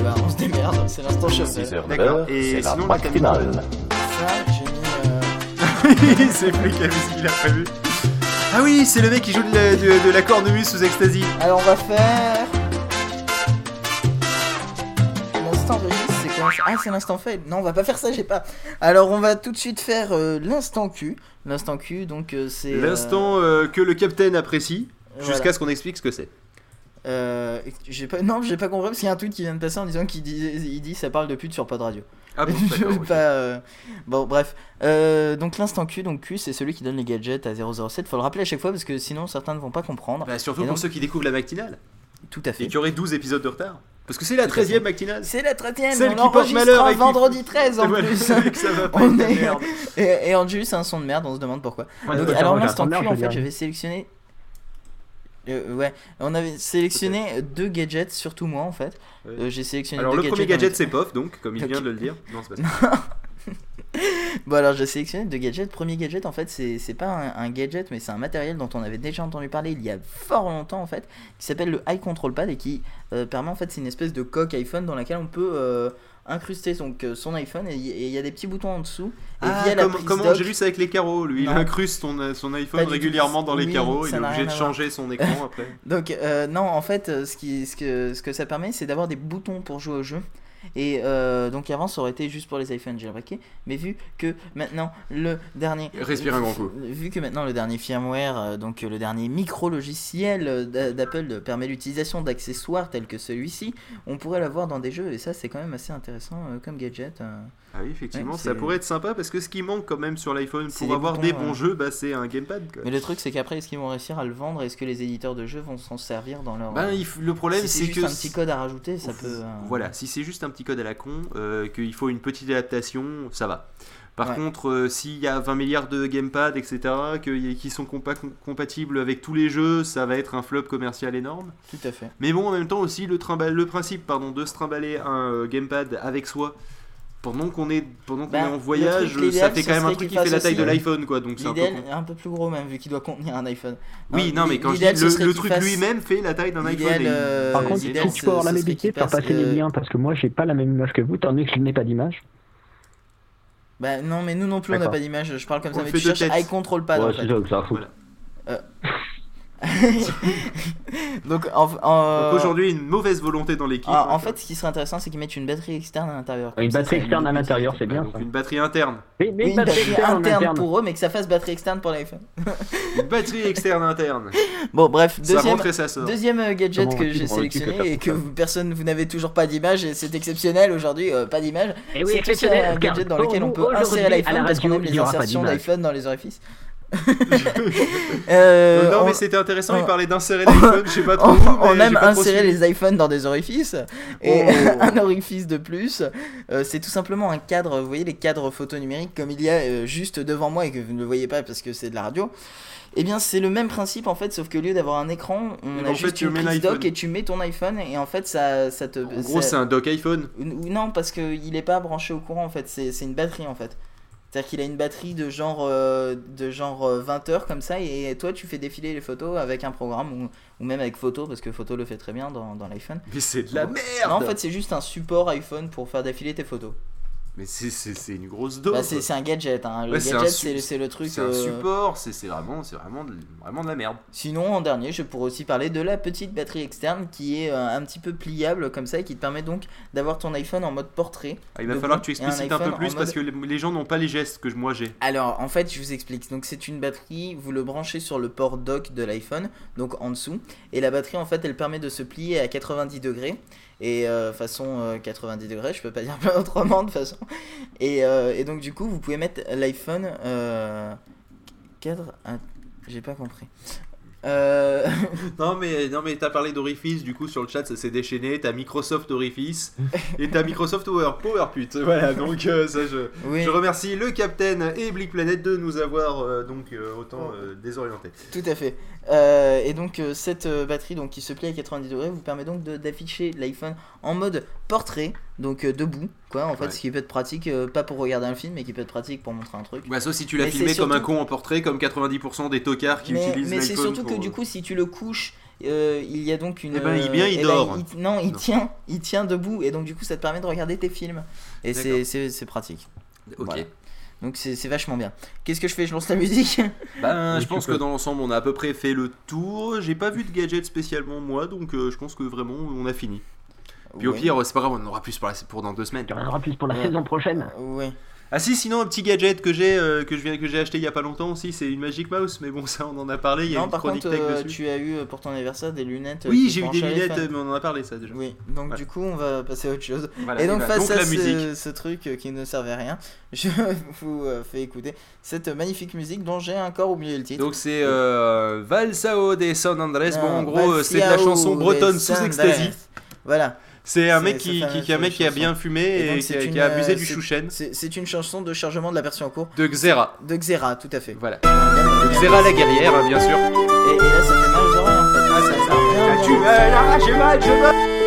Eh ben, on se démerde, c'est l'instant chauffeur. 6 heures, D'accord. 9 Et c'est la sinon, la finale. Ça, j'ai mis. euh, c'est lui qui a vu ce qu'il a prévu. Ah oui, c'est le mec qui joue de la, de, de la cornemuse sous ecstasy. Alors, on va faire. L'instant registre, c'est quoi Ah, c'est l'instant fait. Non, on va pas faire ça, j'ai pas. Alors, on va tout de suite faire euh, l'instant Q. L'instant Q, donc euh, c'est. L'instant euh, que le capitaine apprécie, voilà. jusqu'à ce qu'on explique ce que c'est. Euh, j'ai pas, non, j'ai pas compris parce qu'il y a un tweet qui vient de passer en disant qu'il dit, il dit ça parle de pute sur Pod Radio. Ah bon, Je d'accord. veux ok. pas, euh, Bon, bref. Euh, donc l'instant Q, donc Q, c'est celui qui donne les gadgets à 007. Faut le rappeler à chaque fois parce que sinon certains ne vont pas comprendre. Bah, surtout Et pour donc- ceux qui découvrent la matinale Tout à et fait. qui auraient 12 épisodes de retard. Parce que c'est la Tout à 13 e matinale. C'est la 13 e Celle on qui porte malheur un et qui- vendredi 13 en Voilà, plus. ça va pas On est- et, et en jus, c'est un son de merde, on se demande pourquoi. Ouais, Donc, alors l'instant Q, en fait, je vais sélectionner. Euh, ouais, on avait sélectionné deux gadgets, surtout moi en fait. Ouais. Euh, J'ai sélectionné Alors deux le premier gadgets. gadget c'est POF donc, comme il vient de le dire. Non, c'est pas ça. Bon alors j'ai sélectionné deux gadgets. Premier gadget en fait c'est pas un, un gadget mais c'est un matériel dont on avait déjà entendu parler il y a fort longtemps en fait qui s'appelle le Eye Control Pad et qui euh, permet en fait c'est une espèce de coque iPhone dans laquelle on peut euh, incruster donc, euh, son iPhone et il y- a des petits boutons en dessous et Ah, via la comme- prise comment j'ai lu ça avec les carreaux Lui, Non. il incruste son, son Pas iPhone régulièrement dans les Oui, carreaux. Il est obligé de changer son écran après. Donc euh, non, en fait, euh, ce, qui, ce, que, ce que ça permet, c'est d'avoir des boutons pour jouer au jeu. Et euh, donc avant, ça aurait été juste pour les iPhones, j'ai remarqué. Mais vu que maintenant le dernier, Respire un grand coup. vu que maintenant le dernier firmware, euh, donc euh, le dernier micro logiciel d'a- d'Apple permet l'utilisation d'accessoires tels que celui-ci, on pourrait l'avoir dans des jeux. Et ça, c'est quand même assez intéressant comme gadget. Ah oui, effectivement, Ouais, ça pourrait être sympa parce que ce qui manque quand même sur l'iPhone pour avoir boutons, des bons jeux, bah, c'est un gamepad. Quoi. Mais le truc, c'est qu'après, est-ce qu'ils vont réussir à le vendre? Est-ce que les éditeurs de jeux vont s'en servir dans leur Ben, il f- le problème Si c'est juste que un petit code à rajouter, ça peut. euh, Voilà, si c'est juste un petit code à la con, euh, qu'il faut une petite adaptation, ça va. Par Ouais. contre, euh, s'il y a 20 milliards de gamepads, etc., que- qui sont compa- compatibles avec tous les jeux, ça va être un flop commercial énorme. Tout à fait. Mais bon, en même temps aussi, le, le principe pardon, de se trimballer un euh, gamepad avec soi pendant qu'on est, pendant qu'on Bah, est en voyage, truc, ça fait quand même un truc qui fait la taille de l'iPhone, quoi. Donc c'est un peu L'idéal est un peu plus gros même vu qu'il doit contenir un iPhone. Oui, non, mais quand je dis le, le truc fasse- lui-même fait la taille d'un iPhone. l'idéal, et il- euh, Par contre, si tu peux avoir qu'il de faire passe, passer les euh, liens, parce que moi j'ai pas la même image que vous, tandis que je n'ai pas d'image. Bah non, mais nous non plus on n'a pas d'image. Je parle comme ça, mais tu cherches têtes. Eye Control Pad en fait. ça que ça fout. Voilà. Donc en, en- Donc aujourd'hui, une mauvaise volonté dans l'équipe. en- en fait, ce qui serait intéressant, c'est qu'ils mettent une batterie externe à l'intérieur. Une batterie ça externe à l'intérieur, c'est bien donc ça. une batterie interne. Oui, mais Oui, une batterie externe interne interne. pour eux, mais que ça fasse batterie externe pour l'iPhone. Une batterie externe interne. Bon, bref, deuxième, ça. Deuxième euh, gadget Comment que j'ai sélectionné et que vous- personne, vous n'avez toujours pas d'image et c'est exceptionnel aujourd'hui, euh, pas d'image. Et oui, c'est un gadget dans lequel on peut insérer l'iPhone parce qu'on aime les insertions d'iPhone dans les orifices. Euh, non, on- mais c'était intéressant, il parlait d'insérer l'iPhone, je sais pas trop on, où, on aime suivi. les iPhones dans des orifices et Oh. un orifice de plus euh, c'est tout simplement un cadre vous voyez les cadres photo numériques comme il y a euh, juste devant moi et que vous ne le voyez pas parce que c'est de la radio et bien c'est le même principe en fait sauf qu'au lieu d'avoir un écran on Et a en juste fait, une prise dock et tu mets ton iPhone et en fait ça, ça te En gros, ça- c'est un dock iPhone. Non, parce qu'il n'est pas branché au courant en fait, c'est une batterie en fait. C'est-à-dire qu'il a une batterie de genre, euh, de genre euh, 20 heures comme ça, et toi tu fais défiler les photos avec un programme ou, ou même avec photo, parce que photo le fait très bien dans, dans l'iPhone. Mais c'est de la merde Non, en fait, c'est juste un support iPhone pour faire défiler tes photos. Mais c'est- une grosse dose. Bah, c'est c'est un gadget, hein. le Ouais, gadget c'est le truc. C'est un euh, support, c'est vraiment, vraiment, de, vraiment de la merde. Sinon, en dernier, je pourrais aussi parler de la petite batterie externe qui est euh, un petit peu pliable comme ça et qui te permet donc d'avoir ton iPhone en mode portrait. Ah, il va falloir que tu un explicites un, peu plus parce que les, gens n'ont pas les gestes que moi j'ai. Alors, en fait, je vous explique. Donc, c'est une batterie, vous le branchez sur le port dock de l'iPhone, donc en dessous. Et la batterie, en fait, elle permet de se plier à 90 degrés. Et euh, façon euh, 90 degrés, je peux pas dire autrement de façon. Et, euh, et donc, du coup, vous pouvez mettre l'iPhone. Euh, cadre. ah, J'ai pas compris. Euh, Non mais non mais t'as parlé d'Orifice, du coup sur le chat ça s'est déchaîné. T'as Microsoft Orifice et t'as Microsoft Power PowerPut. Voilà donc euh, ça je, oui, je remercie le Captain et Blick Planet de nous avoir euh, donc euh, autant euh, désorientés. tout à fait. Euh, et donc, euh, cette euh, batterie donc, qui se plie à 90 degrés vous permet donc d'afficher l'iPhone en mode portrait, donc euh, debout, quoi, en fait, Ouais. ce qui peut être pratique, euh, pas pour regarder un film, mais qui peut être pratique pour montrer un truc. Bah sauf si tu l'as Mais filmé comme un con en portrait comme 90% des tocards qui mais utilisent mais c'est surtout pour, que du euh, coup, si tu le couches euh, il y a donc une. Eh ben, il- bien, il eh ben, dort. il- non, il Non. tient, il tient debout et donc du coup ça te permet de regarder tes films et c'est- pratique. Ok. Voilà. Donc c'est c'est vachement bien. Qu'est-ce que je fais? Je lance la musique? Ben, Oui, je pense que dans l'ensemble, on a à peu près fait le tour. J'ai pas vu de gadget spécialement moi, donc euh, je pense que vraiment on a fini. Puis au pire, c'est pas grave, on en aura plus pour, la- pour dans deux semaines. Y en aura plus pour la Ouais. saison prochaine. Ah si, sinon un petit gadget que j'ai euh, que je viens que j'ai acheté il y a pas longtemps aussi, c'est une Magic Mouse. Mais bon, ça on en a parlé. Il y a Non, une par chronique contre, tech euh, dessus. tu as eu euh, pour ton anniversaire des lunettes. euh, Oui, j'ai eu des lunettes, mais on en a parlé ça déjà. Oui, donc du coup on va passer à autre chose. Voilà, et donc face donc à la ce, musique. ce truc qui ne servait à rien, je vous fais écouter cette magnifique musique dont j'ai encore oublié le titre. Donc c'est euh, Valsao de San Andrés. Bon, en gros, c'est de la chanson bretonne sous ecstasy. Voilà, C'est un mec qui, un mec qui a bien fumé Et qui, a, une, qui a abusé du chouchen c'est une chanson de chargement de la version en cours de Xera. de Xera, tout à fait. Voilà. Et, Xera la guerrière, hein, bien sûr. et là ça fait mal aux oreilles en fait. Ah, Ça- ça a rien à tu voir. veux, là, j'ai mal, je veux.